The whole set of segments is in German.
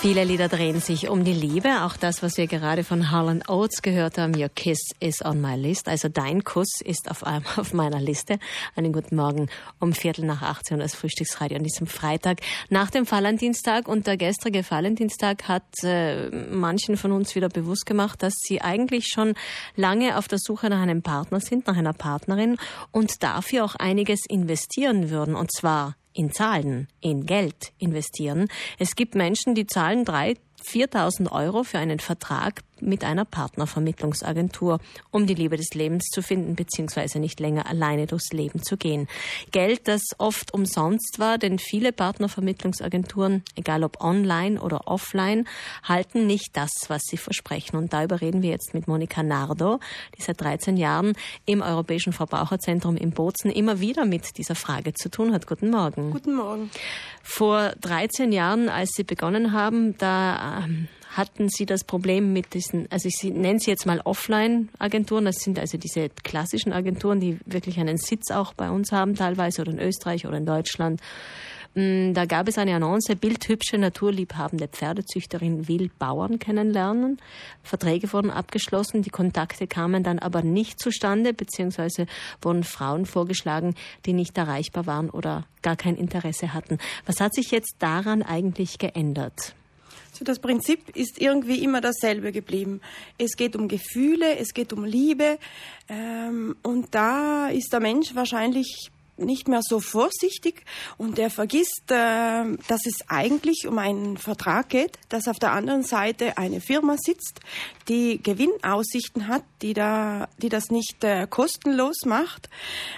Viele Lieder drehen sich um die Liebe. Auch das, was wir gerade von Harlan Oates gehört haben, Your Kiss is on my list. Also dein Kuss ist auf, auf meiner Liste. Einen guten Morgen um Viertel nach 18 Uhr das Frühstücksradio an diesem Freitag nach dem Valentinstag. Und der gestrige Valentinstag hat äh, manchen von uns wieder bewusst gemacht, dass sie eigentlich schon lange auf der Suche nach einem Partner sind, nach einer Partnerin und dafür auch einiges investieren würden. Und zwar in Zahlen, in Geld investieren. Es gibt Menschen, die zahlen drei, 4000 Euro für einen Vertrag mit einer Partnervermittlungsagentur, um die Liebe des Lebens zu finden bzw. nicht länger alleine durchs Leben zu gehen. Geld, das oft umsonst war, denn viele Partnervermittlungsagenturen, egal ob online oder offline, halten nicht das, was sie versprechen. Und darüber reden wir jetzt mit Monika Nardo, die seit 13 Jahren im Europäischen Verbraucherzentrum in Bozen immer wieder mit dieser Frage zu tun hat. Guten Morgen. Guten Morgen. Vor 13 Jahren, als Sie begonnen haben, da ähm, hatten Sie das Problem mit diesen, also ich nenne sie jetzt mal Offline-Agenturen, das sind also diese klassischen Agenturen, die wirklich einen Sitz auch bei uns haben, teilweise oder in Österreich oder in Deutschland. Mm, da gab es eine Annonce, bildhübsche, naturliebhabende Pferdezüchterin will Bauern kennenlernen. Verträge wurden abgeschlossen, die Kontakte kamen dann aber nicht zustande, beziehungsweise wurden Frauen vorgeschlagen, die nicht erreichbar waren oder gar kein Interesse hatten. Was hat sich jetzt daran eigentlich geändert? So das Prinzip ist irgendwie immer dasselbe geblieben. Es geht um Gefühle, es geht um Liebe ähm, und da ist der Mensch wahrscheinlich nicht mehr so vorsichtig und er vergisst, äh, dass es eigentlich um einen Vertrag geht, dass auf der anderen Seite eine Firma sitzt, die Gewinnaussichten hat, die da, die das nicht äh, kostenlos macht.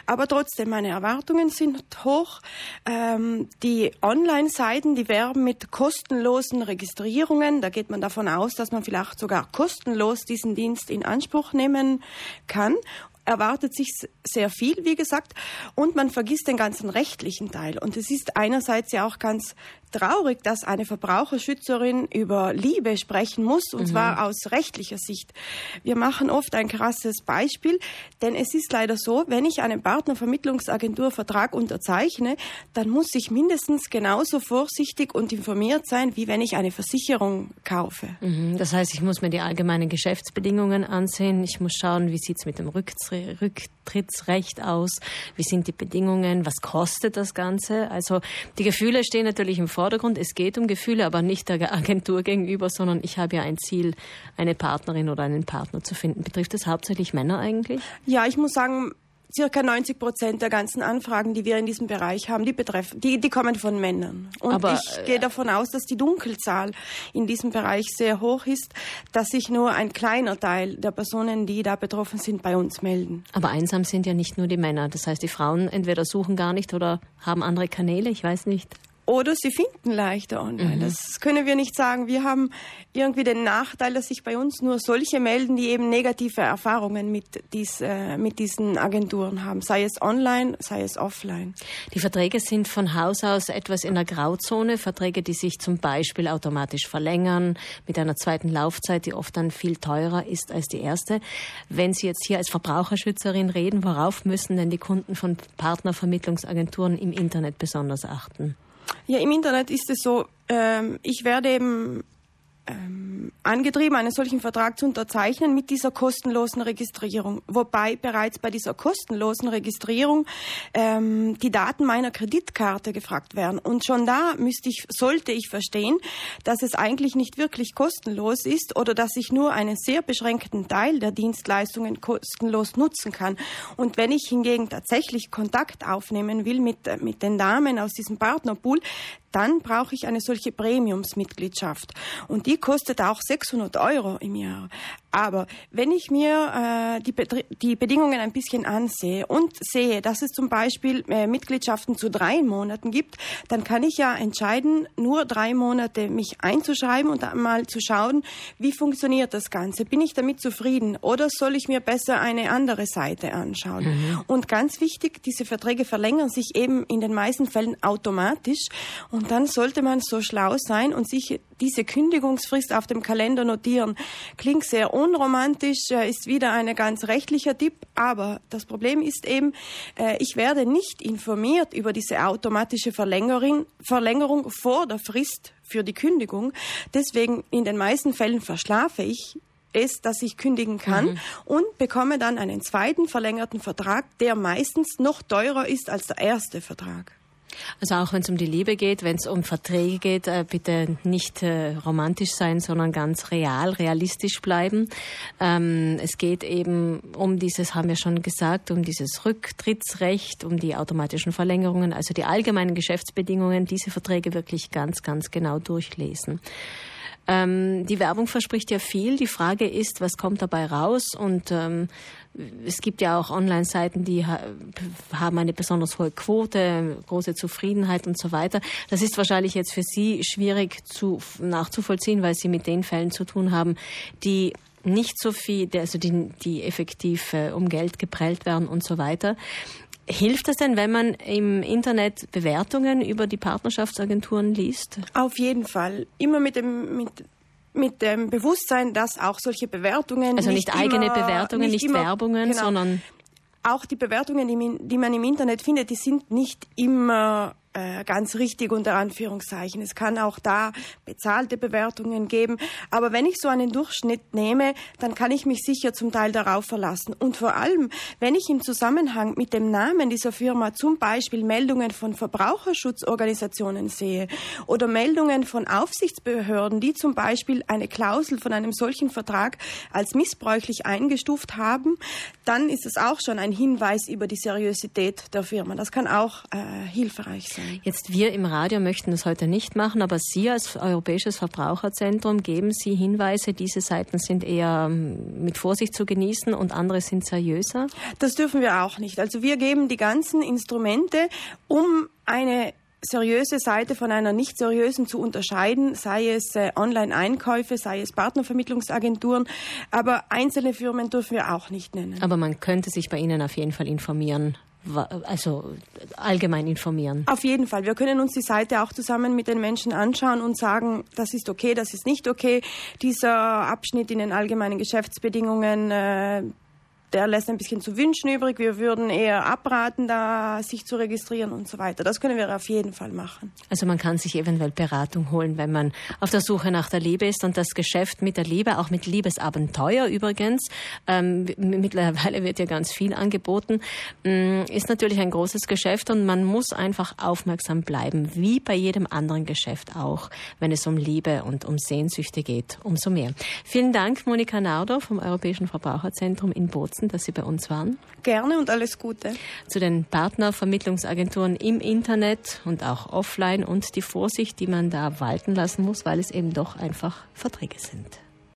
Aber trotzdem, meine Erwartungen sind hoch. Ähm, die Online-Seiten, die werben mit kostenlosen Registrierungen. Da geht man davon aus, dass man vielleicht sogar kostenlos diesen Dienst in Anspruch nehmen kann erwartet sich sehr viel, wie gesagt, und man vergisst den ganzen rechtlichen Teil. Und es ist einerseits ja auch ganz traurig, dass eine Verbraucherschützerin über Liebe sprechen muss, und mhm. zwar aus rechtlicher Sicht. Wir machen oft ein krasses Beispiel, denn es ist leider so, wenn ich einen Partnervermittlungsagentur Vertrag unterzeichne, dann muss ich mindestens genauso vorsichtig und informiert sein, wie wenn ich eine Versicherung kaufe. Mhm. Das heißt, ich muss mir die allgemeinen Geschäftsbedingungen ansehen, ich muss schauen, wie sieht es mit dem Rücktrittsrecht aus, wie sind die Bedingungen, was kostet das Ganze. Also die Gefühle stehen natürlich im. Vordergrund. Es geht um Gefühle, aber nicht der Agentur gegenüber, sondern ich habe ja ein Ziel, eine Partnerin oder einen Partner zu finden. Betrifft das hauptsächlich Männer eigentlich? Ja, ich muss sagen, circa 90 Prozent der ganzen Anfragen, die wir in diesem Bereich haben, die betreffen, die, die kommen von Männern. Und Aber, ich gehe davon aus, dass die Dunkelzahl in diesem Bereich sehr hoch ist, dass sich nur ein kleiner Teil der Personen, die da betroffen sind, bei uns melden. Aber einsam sind ja nicht nur die Männer. Das heißt, die Frauen entweder suchen gar nicht oder haben andere Kanäle, ich weiß nicht. Oder sie finden leichter online. Mhm. Das können wir nicht sagen. Wir haben irgendwie den Nachteil, dass sich bei uns nur solche melden, die eben negative Erfahrungen mit, dies, äh, mit diesen Agenturen haben, sei es online, sei es offline. Die Verträge sind von Haus aus etwas in der Grauzone. Verträge, die sich zum Beispiel automatisch verlängern, mit einer zweiten Laufzeit, die oft dann viel teurer ist als die erste. Wenn Sie jetzt hier als Verbraucherschützerin reden, worauf müssen denn die Kunden von Partnervermittlungsagenturen im Internet besonders achten? Ja, im Internet ist es so, ähm, ich werde eben ähm, angetrieben, einen solchen Vertrag zu unterzeichnen mit dieser kostenlosen Registrierung. Wobei bereits bei dieser kostenlosen Registrierung ähm, die Daten meiner Kreditkarte gefragt werden. Und schon da müsste ich, sollte ich verstehen, dass es eigentlich nicht wirklich kostenlos ist oder dass ich nur einen sehr beschränkten Teil der Dienstleistungen kostenlos nutzen kann. Und wenn ich hingegen tatsächlich Kontakt aufnehmen will mit, mit den Damen aus diesem Partnerpool, dann brauche ich eine solche Premiumsmitgliedschaft. Und die kostet auch 600 Euro im Jahr. Aber wenn ich mir äh, die, die Bedingungen ein bisschen ansehe und sehe, dass es zum Beispiel äh, Mitgliedschaften zu drei Monaten gibt, dann kann ich ja entscheiden, nur drei Monate mich einzuschreiben und einmal zu schauen, wie funktioniert das Ganze. Bin ich damit zufrieden oder soll ich mir besser eine andere Seite anschauen? Mhm. Und ganz wichtig, diese Verträge verlängern sich eben in den meisten Fällen automatisch. Und dann sollte man so schlau sein und sich diese Kündigungsfrist auf dem Kalender notieren. Klingt sehr unromantisch, äh, ist wieder ein ganz rechtlicher Tipp. Aber das Problem ist eben, äh, ich werde nicht informiert über diese automatische Verlängerung, Verlängerung vor der Frist für die Kündigung. Deswegen in den meisten Fällen verschlafe ich es, dass ich kündigen kann mhm. und bekomme dann einen zweiten verlängerten Vertrag, der meistens noch teurer ist als der erste Vertrag. Also auch wenn es um die Liebe geht, wenn es um Verträge geht, äh, bitte nicht äh, romantisch sein, sondern ganz real, realistisch bleiben. Ähm, es geht eben um dieses, haben wir schon gesagt, um dieses Rücktrittsrecht, um die automatischen Verlängerungen, also die allgemeinen Geschäftsbedingungen, diese Verträge wirklich ganz, ganz genau durchlesen. Ähm, die Werbung verspricht ja viel. Die Frage ist, was kommt dabei raus? Und ähm, es gibt ja auch Online-Seiten, die ha haben eine besonders hohe Quote, große Zufriedenheit und so weiter. Das ist wahrscheinlich jetzt für Sie schwierig zu, nachzuvollziehen, weil Sie mit den Fällen zu tun haben, die nicht so viel, also die, die effektiv äh, um Geld geprellt werden und so weiter. Hilft das denn, wenn man im Internet Bewertungen über die Partnerschaftsagenturen liest? Auf jeden Fall. Immer mit dem, mit, mit dem Bewusstsein, dass auch solche Bewertungen. Also nicht, nicht eigene immer, Bewertungen, nicht, nicht immer, Werbungen, genau, sondern. Auch die Bewertungen, die, die man im Internet findet, die sind nicht immer äh, ganz richtig unter Anführungszeichen. Es kann auch da bezahlte Bewertungen geben. Aber wenn ich so einen Durchschnitt nehme, dann kann ich mich sicher zum Teil darauf verlassen. Und vor allem, wenn ich im Zusammenhang mit dem Namen dieser Firma zum Beispiel Meldungen von Verbraucherschutzorganisationen sehe oder Meldungen von Aufsichtsbehörden, die zum Beispiel eine Klausel von einem solchen Vertrag als missbräuchlich eingestuft haben, dann ist es auch schon ein Hinweis über die Seriosität der Firma. Das kann auch äh, hilfreich sein sein. Jetzt wir im Radio möchten das heute nicht machen, aber Sie als Europäisches Verbraucherzentrum geben Sie Hinweise, diese Seiten sind eher ähm, mit Vorsicht zu genießen und andere sind seriöser? Das dürfen wir auch nicht. Also wir geben die ganzen Instrumente, um eine seriöse Seite von einer nicht seriösen zu unterscheiden, sei es äh, Online-Einkäufe, sei es Partnervermittlungsagenturen, aber einzelne Firmen dürfen wir auch nicht nennen. Aber man könnte sich bei Ihnen auf jeden Fall informieren, also allgemein informieren. Auf jeden Fall. Wir können uns die Seite auch zusammen mit den Menschen anschauen und sagen, das ist okay, das ist nicht okay. Dieser Abschnitt in den allgemeinen Geschäftsbedingungen, äh, der lässt ein bisschen zu wünschen übrig. Wir würden eher abraten, da sich zu registrieren und so weiter. Das können wir auf jeden Fall machen. Also man kann sich eventuell Beratung holen, wenn man auf der Suche nach der Liebe ist und das Geschäft mit der Liebe, auch mit Liebesabenteuer übrigens, ähm, mittlerweile wird ja ganz viel angeboten, ähm, ist natürlich ein großes Geschäft und man muss einfach aufmerksam bleiben, wie bei jedem anderen Geschäft auch, wenn es um Liebe und um Sehnsüchte geht, umso mehr. Vielen Dank, Monika Nauder vom Europäischen Verbraucherzentrum in Bozen schätzen, dass Sie bei uns waren. Gerne und alles Gute. Zu den Partnervermittlungsagenturen im Internet und auch offline und die Vorsicht, die man da walten lassen muss, weil es eben doch einfach Verträge sind.